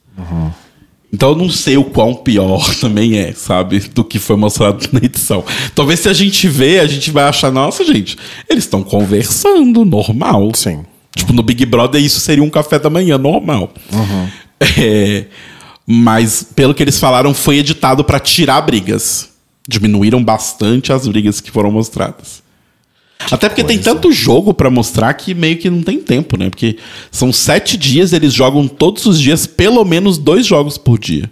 Então eu não sei o quão pior [LAUGHS] também é, sabe? Do que foi mostrado na edição. Talvez se a gente vê, a gente vai achar, nossa, gente, eles estão conversando, normal. Sim. Tipo, no Big Brother isso seria um café da manhã normal. [LAUGHS] É, mas, pelo que eles falaram, foi editado pra tirar brigas. Diminuíram bastante as brigas que foram mostradas. Até porque tem tanto jogo pra mostrar que meio que não tem tempo, né? Porque são sete dias, eles jogam todos os dias pelo menos dois jogos por dia.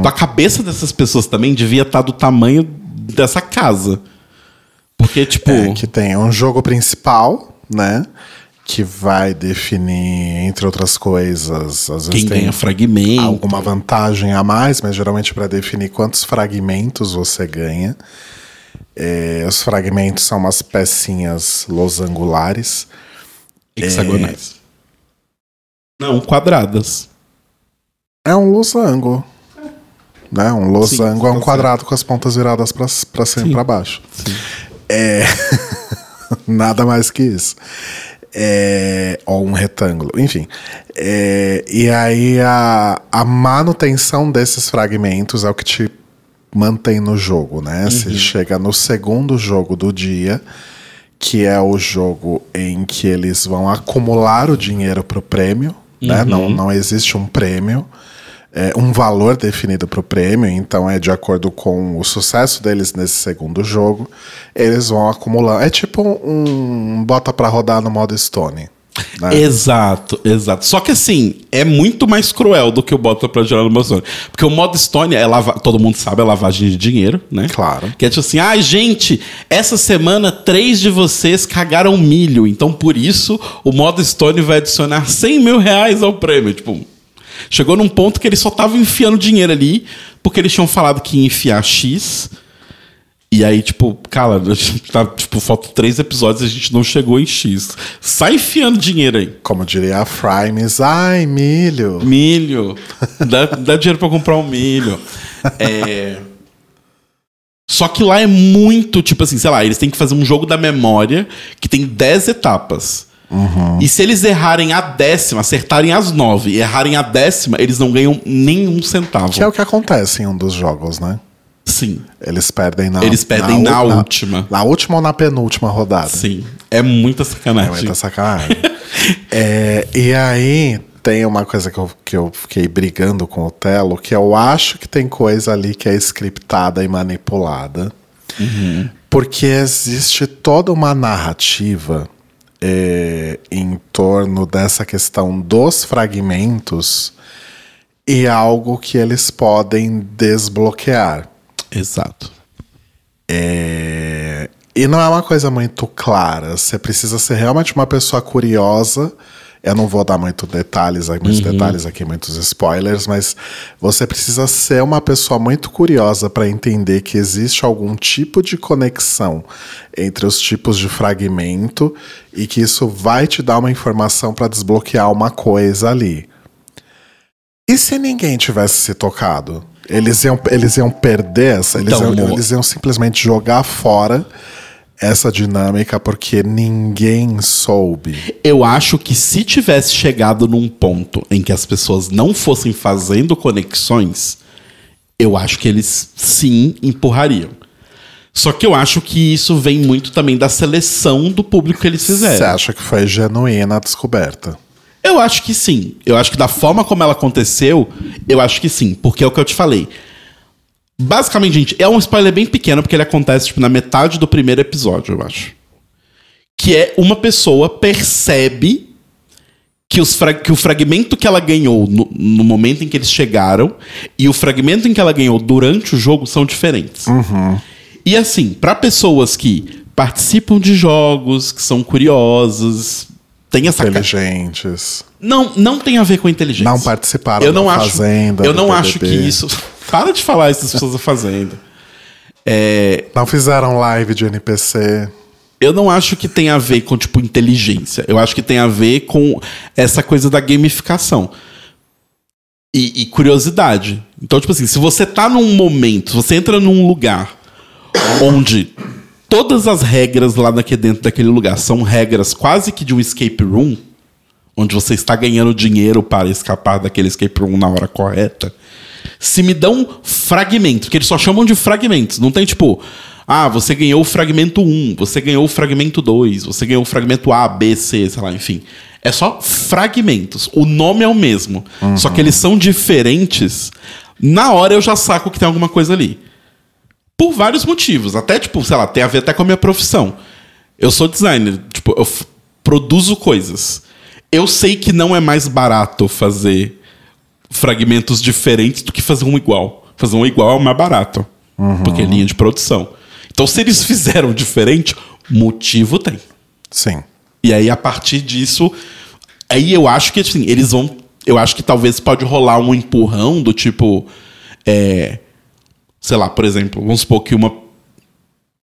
Então a cabeça dessas pessoas também devia estar do tamanho dessa casa. Porque, tipo. É, que tem um jogo principal, né? Que vai definir, entre outras coisas, às vezes quem tem ganha fragmento. alguma vantagem a mais, mas geralmente para definir quantos fragmentos você ganha. É, os fragmentos são umas pecinhas losangulares. Hexagonais. Não, quadradas. É um losango. Né? Um losango Sim, é um quadrado com as pontas viradas pra cima e pra baixo. Sim. É. [LAUGHS] Nada mais que isso. É, ou um retângulo, enfim. É, e aí a, a manutenção desses fragmentos é o que te mantém no jogo, né? Você chega no segundo jogo do dia, que é o jogo em que eles vão acumular o dinheiro pro prêmio, né? Não, não existe um prêmio é, um valor definido para o prêmio, então é de acordo com o sucesso deles nesse segundo jogo, eles vão acumular. É tipo um, um bota para rodar no modo Stone. Né? Exato, exato. Só que assim, é muito mais cruel do que o bota pra gerar no Stone. Porque o modo Stone é lava... todo mundo sabe, é lavagem de dinheiro, né? Claro. Que é tipo assim, ai, gente, essa semana três de vocês cagaram milho. Então, por isso, o modo Stone vai adicionar 100 mil reais ao prêmio. Tipo, chegou num ponto que eles só estavam enfiando dinheiro ali, porque eles tinham falado que ia enfiar X. E aí, tipo, cara, a [LAUGHS] gente tá, tipo, faltam três episódios e a gente não chegou em X. Sai enfiando dinheiro aí. Como diria a Frimes, ai, milho. Milho. Dá, dá dinheiro pra comprar um milho. [LAUGHS] É. Só que lá é muito, tipo assim, sei lá, eles têm que fazer um jogo da memória que tem 10 etapas. E se eles errarem a décima, acertarem as nove e errarem a décima, eles não ganham nenhum centavo. Que é o que acontece em um dos jogos, né? Sim. Eles perdem na Eles perdem na u- última. Na última ou na penúltima rodada. Sim. É muita É sacanagem. muita sacanagem. [LAUGHS] É, e aí tem uma coisa que eu, que eu fiquei brigando com o Telo, que eu acho que tem coisa ali que é scriptada e manipulada. Porque existe toda uma narrativa é, em torno dessa questão dos fragmentos e algo que eles podem desbloquear. Exato. É, E não é uma coisa muito clara. Você precisa ser realmente uma pessoa curiosa. Eu não vou dar muito detalhes, muitos detalhes aqui, muitos spoilers, mas você precisa ser uma pessoa muito curiosa para entender que existe algum tipo de conexão entre os tipos de fragmento e que isso vai te dar uma informação para desbloquear uma coisa ali. E se ninguém tivesse se tocado? Eles iam, eles iam perder essa? Eles, Então, iam, eles iam simplesmente jogar fora essa dinâmica porque ninguém soube. Eu acho que se tivesse chegado num ponto em que as pessoas não fossem fazendo conexões, eu acho que eles sim empurrariam. Só que eu acho que isso vem muito também da seleção do público que eles Você fizeram. acha que foi genuína a descoberta? Eu acho que sim. Eu acho que da forma como ela aconteceu, eu acho que sim. Porque é o que eu te falei. Basicamente, gente, é um spoiler bem pequeno, porque ele acontece tipo, na metade do primeiro episódio, eu acho. Que é uma pessoa percebe que, os que o fragmento que ela ganhou no, no momento em que eles chegaram e o fragmento em que ela ganhou durante o jogo são diferentes. E assim, para pessoas que participam de jogos, que são curiosas, tem essa ca- Inteligentes. não, não tem a ver com inteligência. Não participaram eu não da acho, Fazenda, Eu não acho que isso. [LAUGHS] Para de falar isso das pessoas da Fazenda. É, Não fizeram live de NPC. eu não acho que tem a ver com, tipo, inteligência. Eu acho que tem a ver com essa coisa da gamificação. E, e curiosidade. Então, tipo assim, se você tá num momento, se você entra num lugar onde todas as regras lá daqui dentro daquele lugar são regras quase que de um escape room, onde você está ganhando dinheiro para escapar daquele escape room na hora correta, se me dão fragmentos, porque eles só chamam de fragmentos, não tem tipo, ah, você ganhou o fragmento 1, você ganhou o fragmento 2, você ganhou o fragmento A, B, C, sei lá, enfim. É só fragmentos. O nome é o mesmo, só que eles são diferentes. Na hora eu já saco que tem alguma coisa ali. Por vários motivos. Até, tipo, sei lá, tem a ver até com a minha profissão. Eu sou designer, tipo, eu produzo coisas. Eu sei que não é mais barato fazer fragmentos diferentes do que fazer um igual. Fazer um igual é o mais barato. Porque é linha de produção. Então, se eles [LAUGHS] fizeram diferente, motivo tem. Sim. E aí, a partir disso, aí eu acho que assim, eles vão. Eu acho que talvez pode rolar um empurrão do tipo. É, sei lá, por exemplo, vamos supor que uma.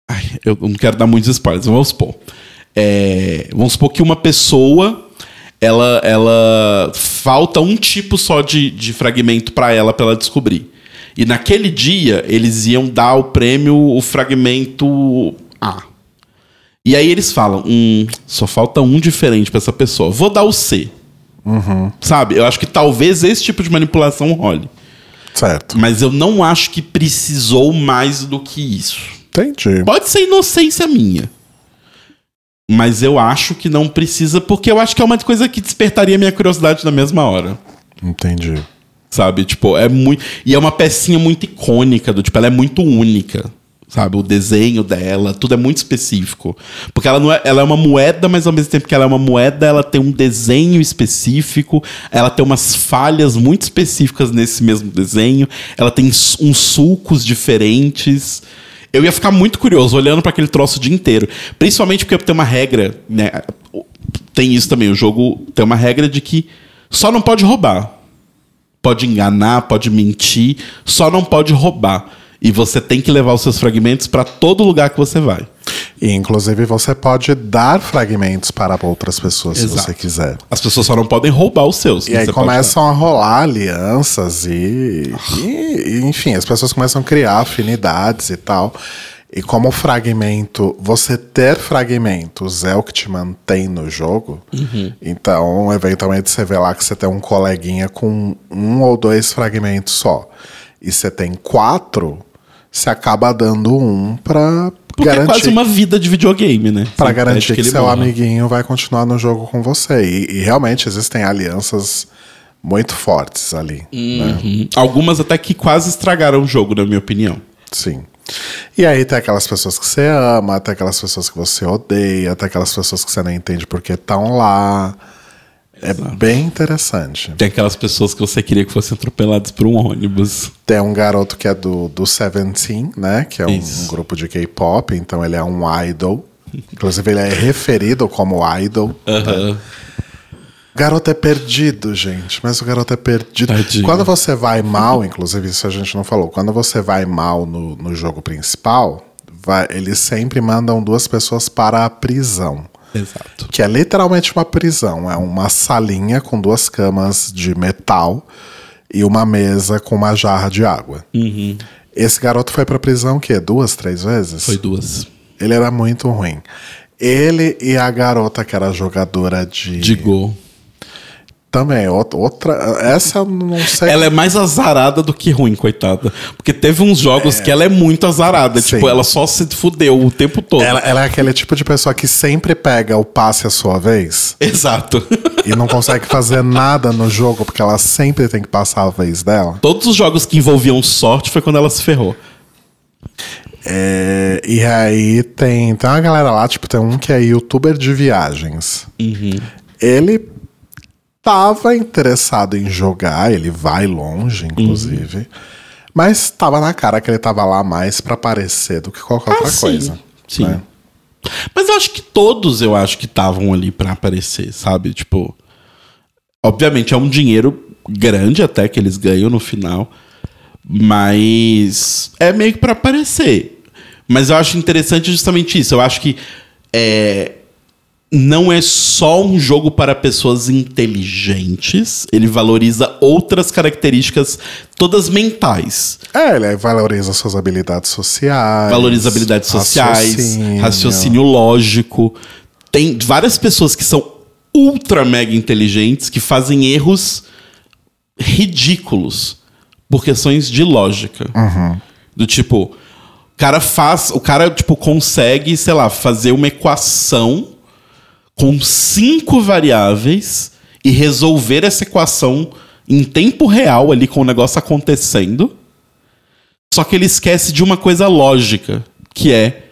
Ai, eu não quero dar muitos spoilers, vamos supor. É, vamos supor que uma pessoa ela, ela falta um tipo só de, de fragmento para ela pra ela descobrir. E naquele dia eles iam dar o prêmio o fragmento A. E aí eles falam, hum, só falta um diferente pra essa pessoa. Vou dar o C. Sabe? Eu acho que talvez esse tipo de manipulação role. Certo. Mas eu não acho que precisou mais do que isso. Entendi. Pode ser inocência minha. Mas eu acho que não precisa, porque eu acho que é uma coisa que despertaria minha curiosidade na mesma hora. Entendi. Sabe? Tipo, é muito. E é uma pecinha muito icônica, do tipo, ela é muito única. Sabe? O desenho dela, tudo é muito específico. Porque ela não é, ela é uma moeda, mas ao mesmo tempo que ela é uma moeda, ela tem um desenho específico, ela tem umas falhas muito específicas nesse mesmo desenho, ela tem uns sulcos diferentes. Eu ia ficar muito curioso olhando para aquele troço o dia inteiro. Principalmente porque tem uma regra, né? Tem isso também, o jogo tem uma regra de que só não pode roubar pode enganar, pode mentir, só não pode roubar. E você tem que levar os seus fragmentos para todo lugar que você vai. E, inclusive, você pode dar fragmentos para outras pessoas, se Exato. você quiser. As pessoas só não podem roubar os seus. E aí começam a rolar alianças e, e- e, enfim, as pessoas começam a criar afinidades e tal. E como fragmento, você ter fragmentos é o que te mantém no jogo. Então, eventualmente, você vê lá que você tem um coleguinha com um ou dois fragmentos só. E você tem quatro, você acaba dando um pra Porque é garantir quase uma vida de videogame, né? Pra Você garantir que, ele seu morra. amiguinho vai continuar no jogo com você. E, e realmente existem alianças muito fortes ali. né? Uhum. Algumas até que quase estragaram o jogo, na minha opinião. Sim. E aí tem aquelas pessoas que você ama, tem aquelas pessoas que você odeia, tem aquelas pessoas que você não entende porque estão lá. É bem interessante. Tem aquelas pessoas que você queria que fossem atropeladas por um ônibus. Tem um garoto que é do, do Seventeen, né? Que é um, um grupo de K-pop, então ele é um idol. Inclusive, ele é referido como idol. O garoto é perdido, gente, mas o garoto é perdido. Tadinho. Quando você vai mal, inclusive, isso a gente não falou, quando você vai mal no, no jogo principal, vai- eles sempre mandam duas pessoas para a prisão. Exato. Que é literalmente uma prisão. É uma salinha com duas camas de metal e uma mesa com uma jarra de água. Esse garoto foi pra prisão o quê? Duas, três vezes? Foi duas. Ele era muito ruim. Ele e a garota que era jogadora de. De gol. Também, out- outra. Essa não sei. Ela é mais azarada do que ruim, coitada. Porque teve uns jogos que ela é muito azarada. Sim. Tipo, ela só se fudeu o tempo todo. Ela, ela é aquele tipo de pessoa que sempre pega o passe a sua vez Exato. e não consegue fazer nada no jogo porque ela sempre tem que passar a vez dela. Todos os jogos que envolviam sorte foi quando ela se ferrou. É, e aí tem, tem uma galera lá, tipo, tem um que é youtuber de viagens. Ele tava interessado em jogar, ele vai longe, inclusive. Mas tava na cara que ele tava lá mais pra aparecer do que qualquer outra Ah, sim. coisa. Sim. né? Mas eu acho que todos eu acho que estavam ali pra aparecer, sabe? Tipo. Obviamente é um dinheiro grande até que eles ganham no final. Mas é meio que pra aparecer. Mas eu acho interessante justamente isso. Eu acho que é, não é só um jogo para pessoas inteligentes. Ele valoriza outras características, todas mentais. É, ele valoriza suas habilidades sociais. valoriza habilidades sociais, raciocínio. raciocínio. lógico. Tem várias pessoas que são ultra mega inteligentes que fazem erros ridículos por questões de lógica. Do tipo, o cara faz, o cara tipo consegue, sei lá, fazer uma equação com cinco variáveis e resolver essa equação em tempo real ali com o negócio acontecendo. Só que ele esquece de uma coisa lógica, que é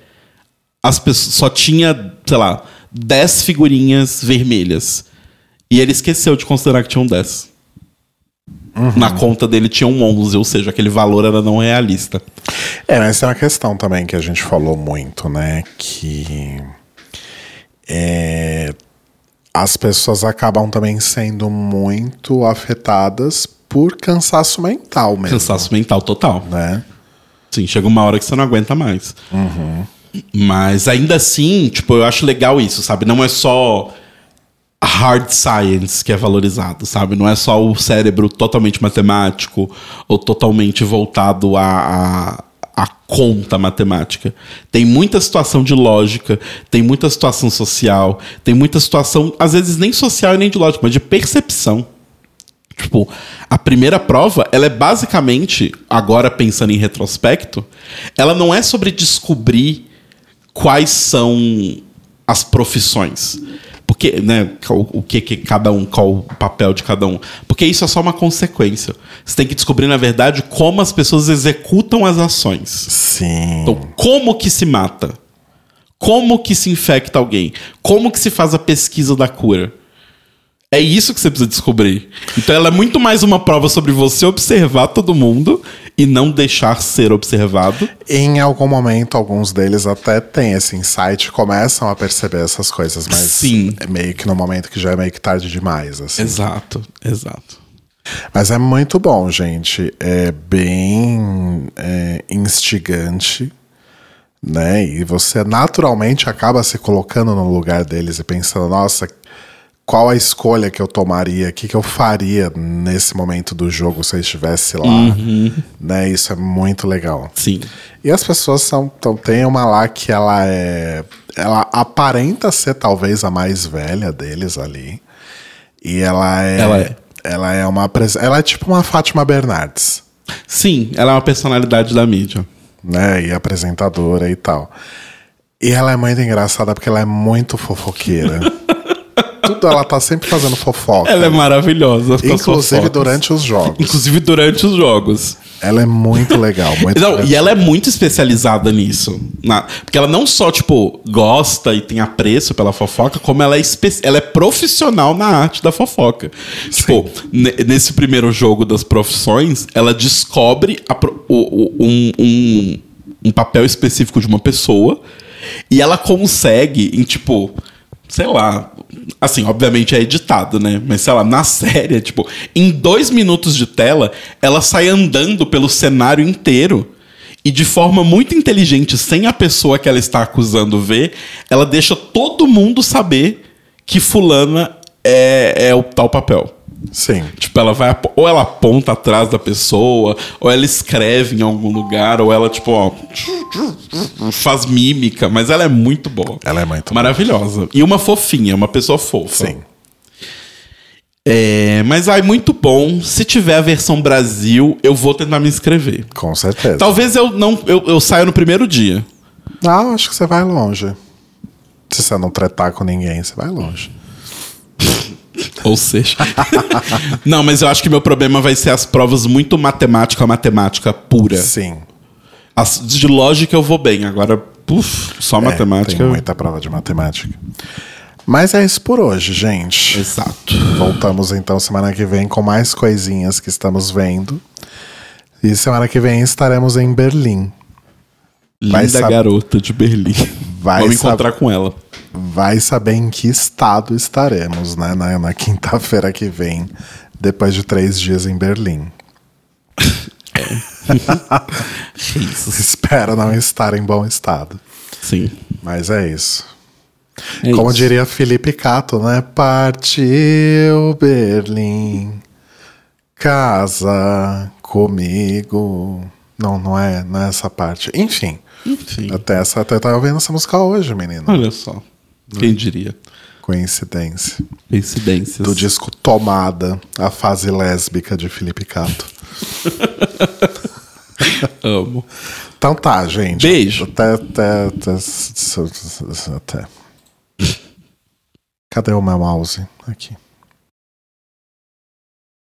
as pessoas só tinha, sei lá, 10 figurinhas vermelhas. E ele esqueceu de considerar que tinham 10. Na conta dele tinham 11, ou seja, aquele valor era não realista. É, mas tem uma questão também que a gente falou muito, né? Que é, as pessoas acabam também sendo muito afetadas por cansaço mental mesmo. Cansaço mental total. Né? Sim, chega uma hora que você não aguenta mais. Mas ainda assim, tipo, eu acho legal isso, sabe? Não é só hard science que é valorizado, sabe? Não é só o cérebro totalmente matemático ou totalmente voltado a, a conta matemática. Tem muita situação de lógica, tem muita situação social, tem muita situação, às vezes nem social e nem de lógica, mas de percepção. Tipo, a primeira prova, ela é basicamente, agora pensando em retrospecto, ela não é sobre descobrir quais são as profissões. Porque, né, o, o que, que cada um, qual o papel de cada um. Porque isso é só uma consequência. Você tem que descobrir, na verdade, como as pessoas executam as ações. Sim. Então, como que se mata? Como que se infecta alguém? Como que se faz a pesquisa da cura? É isso que você precisa descobrir. Então ela é muito mais uma prova sobre você observar todo mundo e não deixar ser observado. Em algum momento, alguns deles até têm esse insight, começam a perceber essas coisas, mas Sim. é meio que no momento que já é meio que tarde demais, assim. Exato, exato. Mas é muito bom, gente. É bem é, instigante, né? E você naturalmente acaba se colocando no lugar deles e pensando, nossa, qual a escolha que eu tomaria, o que, que eu faria nesse momento do jogo se eu estivesse lá, né? Isso é muito legal. Sim. E as pessoas são. Então, tem uma lá que ela é. Ela aparenta ser talvez a mais velha deles ali. E ela é. Ela é. Ela é uma. Ela é tipo uma Fátima Bernardes, Sim, ela é uma personalidade da mídia. né? E apresentadora e tal. E ela é muito engraçada porque ela é muito fofoqueira. [LAUGHS] Tudo ela tá sempre fazendo fofoca. Ela é maravilhosa. Inclusive durante os jogos. Inclusive durante os jogos. Ela é muito legal. Muito Não, e ela é muito especializada nisso. Na- porque ela não só, tipo, gosta e tem apreço pela fofoca, como ela é, ela é profissional na arte da fofoca. Tipo, ne- nesse primeiro jogo das profissões, ela descobre a o- o- um, um, um papel específico de uma pessoa e ela consegue, em tipo. Sei lá, assim, obviamente é editado, né? Mas sei lá, na série, tipo, em dois minutos de tela, ela sai andando pelo cenário inteiro e de forma muito inteligente, sem a pessoa que ela está acusando ver, ela deixa todo mundo saber que fulana é, é o tal papel. Sim. Tipo, ela vai. Ou ela aponta atrás da pessoa, ou ela escreve em algum lugar, ou ela, tipo, ó. Faz mímica, mas ela é muito boa. Ela é muito Maravilhosa. E uma fofinha, uma pessoa fofa. Sim. É, mas ai, muito bom. Se tiver a versão Brasil, eu vou tentar me inscrever. Com certeza. Talvez eu não. Eu, eu saia no primeiro dia. Não, acho que você vai longe. Se você não tretar com ninguém, você vai longe. Ou seja. [LAUGHS] não, mas eu acho que meu problema vai ser as provas muito matemática, matemática pura. Sim. As de lógica eu vou bem. Agora, puf, só É, matemática. Tem muita prova de matemática. Mas é isso por hoje, gente. Exato. Voltamos então semana que vem com mais coisinhas que estamos vendo. E semana que vem estaremos em Berlim. Vai Linda sab- garota de Berlim. Vai Vamos sab- encontrar com ela. Vai saber em que estado estaremos, né? Na, na quinta-feira que vem, depois de três dias em Berlim. [LAUGHS] Isso. Espero não estar em bom estado. Sim. Mas é isso. É Como isso. diria Felipe Cato, né? Partiu Berlim, casa comigo. Não, não é, não é essa parte. Enfim, Enfim. até essa até tava ouvindo essa música hoje, menino. Olha só. Quem diria? Coincidência. Coincidências. Do disco Tomada, a fase lésbica de Felipe Cato. [LAUGHS] Amo. Então tá, gente. Beijo. Até, até, até, até. Cadê o meu mouse? Aqui.